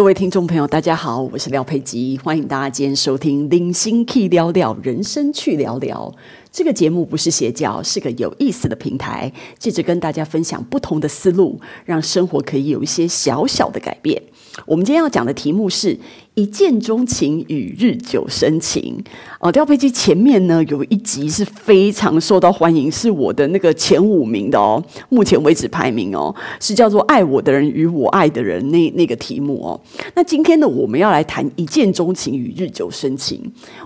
各位听众朋友，大家好，我是廖佩吉，欢迎大家今天收听《零星 Key 聊聊人生去聊聊》这个节目，不是邪教，是个有意思的平台，借着跟大家分享不同的思路，让生活可以有一些小小的改变。我们今天要讲的题目是一见钟情与日久生情。哦，廖佩基前面呢有一集是非常受到欢迎，是我的那个前五名的哦，目前为止排名哦，是叫做“爱我的人与我爱的人”那那个题目哦。那今天呢，我们要来谈一见钟情与日久生情。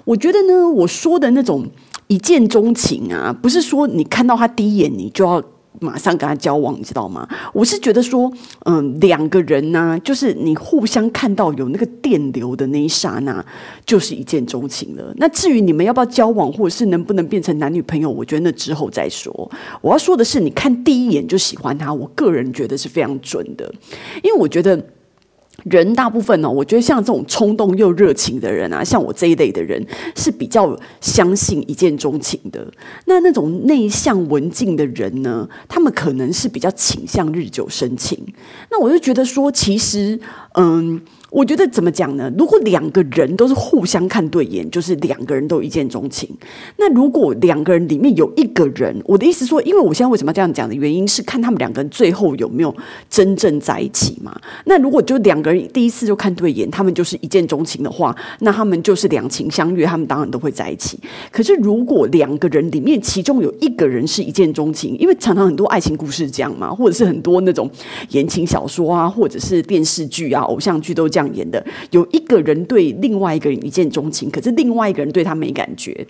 我觉得呢，我说的那种一见钟情啊，不是说你看到他第一眼你就要。马上跟他交往，你知道吗？我是觉得说，嗯，两个人呢、就是你互相看到有那个电流的那一刹那，就是一见钟情了。那至于你们要不要交往，或者是能不能变成男女朋友，我觉得那之后再说。我要说的是，你看第一眼就喜欢他，我个人觉得是非常准的，因为我觉得。人大部分呢、我觉得像这种冲动又热情的人啊，像我这一类的人是比较相信一见钟情的。那那种内向文静的人呢，他们可能是比较倾向日久生情。那我就觉得说，其实，嗯。我觉得怎么讲呢？如果两个人都是互相看对眼，就是两个人都一见钟情。那如果两个人里面有一个人，我的意思说，因为我现在为什么要这样讲的原因是看他们两个人最后有没有真正在一起嘛。那如果就两个人第一次就看对眼，他们就是一见钟情的话，那他们就是两情相悦，他们当然都会在一起。可是如果两个人里面其中有一个人是一见钟情，因为常常很多爱情故事这样嘛，或者是很多那种言情小说啊，或者是电视剧啊、偶像剧都这样。演的有一个人对另外一个人一见钟情，可是另外一个人对他没感觉。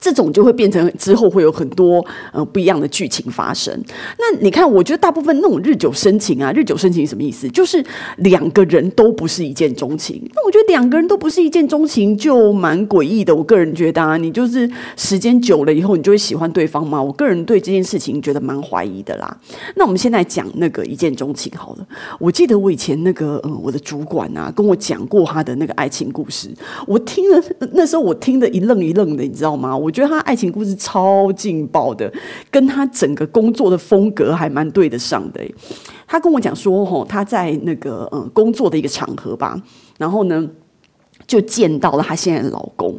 这种就会变成之后会有很多呃不一样的剧情发生。那你看，我觉得大部分那种日久生情啊，日久生情什么意思？就是两个人都不是一见钟情。那我觉得两个人都不是一见钟情，就蛮诡异的。我个人觉得啊，你就是时间久了以后，你就会喜欢对方吗？我个人对这件事情觉得蛮怀疑的啦。那我们现在讲那个一见钟情好了。我记得我以前那个呃我的主管啊跟我讲过他的那个爱情故事，我听了那时候我听得一愣一愣的，你知道吗？我觉得他爱情故事超劲爆的，跟他整个工作的风格还蛮对得上的。他跟我讲说，吼，他在那个嗯工作的一个场合吧，然后呢。就见到了她现在的老公，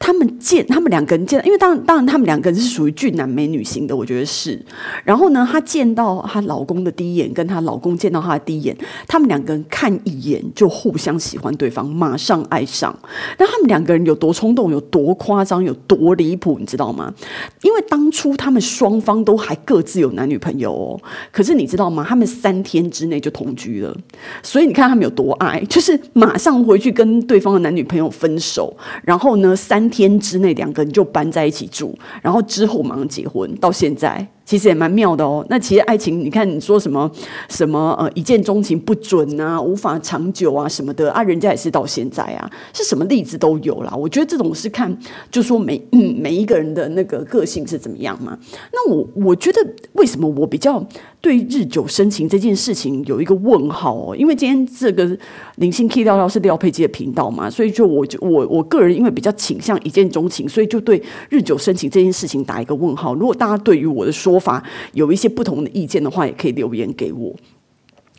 他们见他们两个人见，因为当当然他们两个人是属于俊男美女型的，我觉得是。然后呢，她见到她老公的第一眼，跟她老公见到她的第一眼，他们两个人看一眼就互相喜欢对方，马上爱上。那他们两个人有多冲动，有多夸张，有多离谱，你知道吗？因为当初他们双方都还各自有男女朋友哦，可是你知道吗？他们三天之内就同居了，所以你看他们有多爱，就是马上回去跟对方。男女朋友分手，然后呢，三天之内两个人就搬在一起住，然后之后马上结婚，到现在。其实也蛮妙的哦。那其实爱情，你看你说什么什么呃一见钟情不准啊，无法长久啊什么的啊，人家也是到现在啊，是什么例子都有啦。我觉得这种是看，就说每嗯每一个人的那个个性是怎么样嘛。那我我觉得为什么我比较对日久生情这件事情有一个问号哦？因为今天这个零星 Key 聊聊是廖佩基的频道嘛，所以就我就我我个人因为比较倾向一见钟情，所以就对日久生情这件事情打一个问号。如果大家对于我的说，法有一些不同的意见的话，也可以留言给我。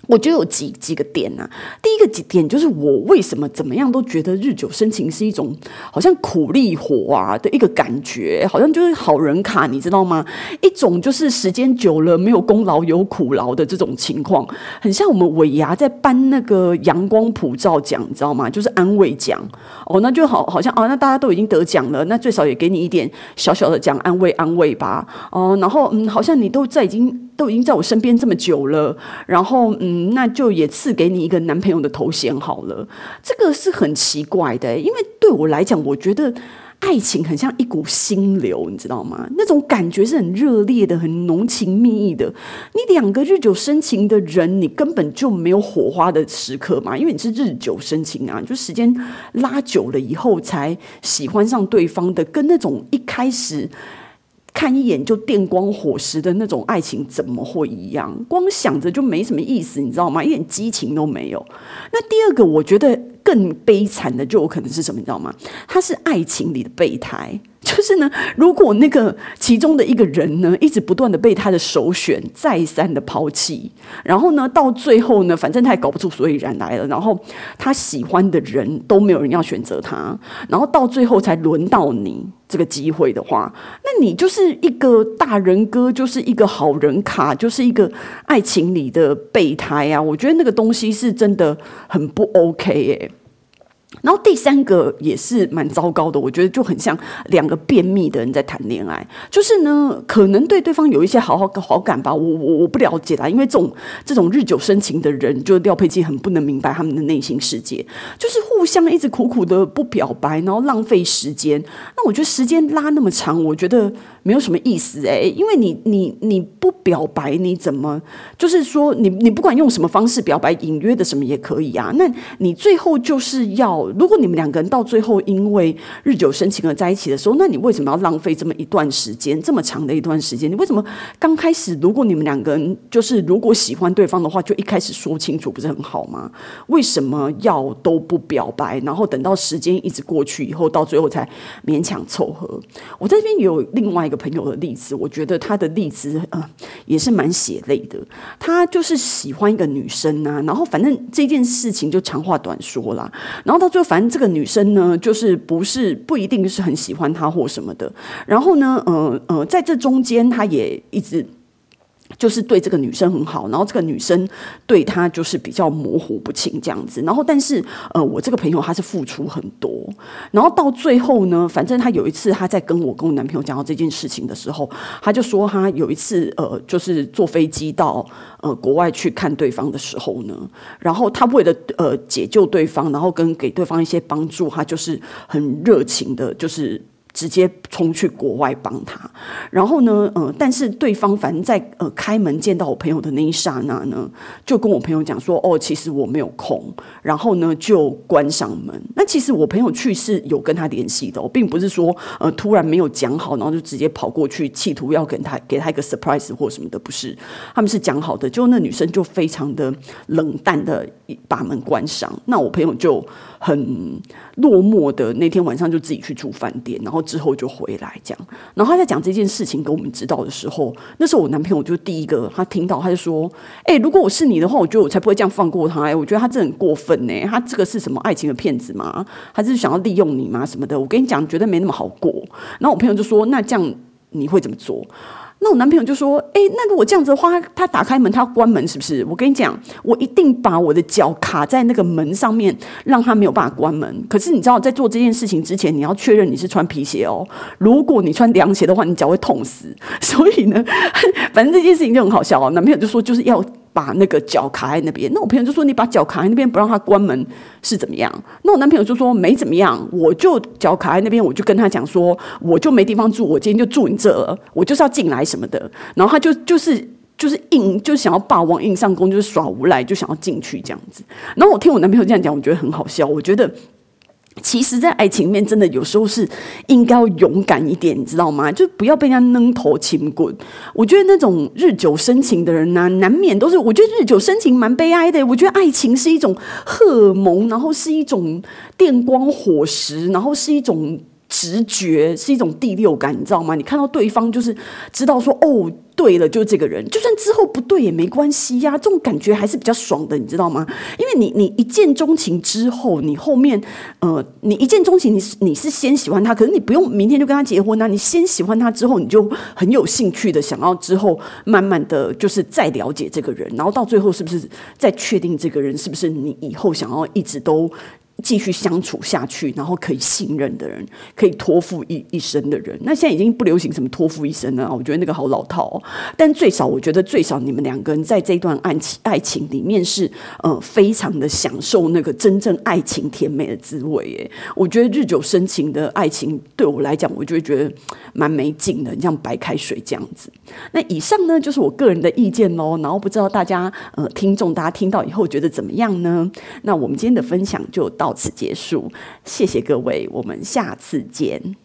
我觉得有几几个点、啊？第一个几点就是我为什么怎么样都觉得日久生情是一种好像苦力活啊的一个感觉，好像就是好人卡，你知道吗？一种就是时间久了没有功劳有苦劳的这种情况，很像我们尾牙在颁那个阳光普照奖，你知道吗？就是安慰奖哦，那就好好像哦，那大家都已经得奖了，那最少也给你一点小小的奖，安慰安慰吧。哦，然后嗯，好像你都在已经。都已经在我身边这么久了，然后嗯，那就也赐给你一个男朋友的头衔好了。这个是很奇怪的，因为对我来讲，我觉得爱情很像一股心流，你知道吗？那种感觉是很热烈的，很浓情蜜意的。你两个日久生情的人，你根本就没有火花的时刻嘛，因为你是日久生情啊，就时间拉久了以后才喜欢上对方的，跟那种一开始。看一眼就电光火石的那种爱情怎么会一样？光想着就没什么意思，你知道吗？一点激情都没有。那第二个，我觉得更悲惨的就有可能是什么？你知道吗？他是爱情里的备胎。就是呢，如果那个其中的一个人呢，一直不断的被他的首选再三的抛弃，然后呢，到最后呢，反正他也搞不出所以然来了，然后他喜欢的人都没有人要选择他，然后到最后才轮到你这个机会的话，那你就是一个大人哥，就是一个好人卡，就是一个爱情里的备胎啊！我觉得那个东西是真的很不 OK 耶。然后第三个也是蛮糟糕的，我觉得就很像两个便秘的人在谈恋爱，就是呢，可能对对方有一些好好好感吧，我我我不了解啦，因为这种这种日久生情的人，就廖佩琪很不能明白他们的内心世界，就是互相一直苦苦的不表白，然后浪费时间。那我觉得时间拉那么长，我觉得没有什么意思哎，因为你你你不表白，你怎么就是说你你不管用什么方式表白，隐约的什么也可以啊，那你最后就是要。如果你们两个人到最后因为日久生情而在一起的时候，那你为什么要浪费这么一段时间，这么长的一段时间？你为什么刚开始如果你们两个人就是如果喜欢对方的话，就一开始说清楚不是很好吗？为什么要都不表白，然后等到时间一直过去以后，到最后才勉强凑合？我在这边有另外一个朋友的例子，我觉得他的例子呃也是蛮血泪的。他就是喜欢一个女生啊，然后反正这件事情就长话短说啦，然后到。最后反正这个女生呢，就是不是不一定是很喜欢他或什么的。然后呢，呃呃，在这中间，他也一直。就是对这个女生很好，然后这个女生对他就是比较模糊不清这样子。然后，但是呃，我这个朋友他是付出很多，然后到最后呢，反正他有一次他在跟我跟我男朋友讲到这件事情的时候，他就说他有一次呃，就是坐飞机到呃国外去看对方的时候呢，然后他为了呃解救对方，然后跟给对方一些帮助，他就是很热情的，就是。直接冲去国外帮他，然后呢，呃，但是对方反正在呃开门见到我朋友的那一刹那呢，就跟我朋友讲说，哦，其实我没有空，然后呢就关上门。那其实我朋友去是有跟他联系的，我并不是说呃突然没有讲好，然后就直接跑过去，企图要给他给他一个 surprise 或什么的，不是，他们是讲好的。就那女生就非常的冷淡的把门关上，那我朋友就很落寞的那天晚上就自己去住饭店，然后。之后就回来这样，然后他在讲这件事情给我们知道的时候，那时候我男朋友就第一个他听到，他就说：“哎、如果我是你的话，我觉得我才不会这样放过他。哎，我觉得他这很过分呢。他这个是什么爱情的骗子吗？还是想要利用你吗？什么的？我跟你讲，绝对没那么好过。”然后我朋友就说：“那这样你会怎么做？”那我男朋友就说：“哎，那如果这样子的话，他打开门，他关门，是不是？我跟你讲，我一定把我的脚卡在那个门上面，让他没有办法关门。可是你知道，在做这件事情之前，你要确认你是穿皮鞋哦。如果你穿凉鞋的话，你脚会痛死。所以呢，反正这件事情就很好笑哦。男朋友就说，就是要。”把那个脚卡在那边，那我朋友就说：“你把脚卡在那边，不让他关门是怎么样？”那我男朋友就说：“没怎么样，我就脚卡在那边，我就跟他讲说，我就没地方住，我今天就住你这了，我就是要进来什么的。”然后他就就是就是硬，就想要霸王硬上弓，就是耍无赖，就想要进去这样子。然后我听我男朋友这样讲，我觉得很好笑，我觉得。其实，在爱情面，真的有时候是应该要勇敢一点，你知道吗？就不要被人家扔头轻滚。我觉得那种日久生情的人呢、难免都是。我觉得日久生情蛮悲哀的。我觉得爱情是一种荷尔蒙，然后是一种电光火石，然后是一种。直觉是一种第六感，你知道吗？你看到对方就是知道说哦，对了，就是这个人。就算之后不对也没关系呀，这种感觉还是比较爽的，你知道吗？因为你你一见钟情之后，你后面呃，你一见钟情，你是你是先喜欢他，可是你不用明天就跟他结婚啊。你先喜欢他之后，你就很有兴趣的想要之后慢慢的就是再了解这个人，然后到最后是不是再确定这个人是不是你以后想要一直都。继续相处下去，然后可以信任的人，可以托付一一生的人。那现在已经不流行什么托付一生了，我觉得那个好老套哦。但最少，我觉得最少你们两个人在这段爱情爱情里面是呃非常的享受那个真正爱情甜美的滋味耶。我觉得日久生情的爱情对我来讲，我就会觉得蛮没劲的，像白开水这样子。那以上呢就是我个人的意见喽。然后不知道大家呃听众大家听到以后觉得怎么样呢？那我们今天的分享就到。到此结束，谢谢各位，我们下次见。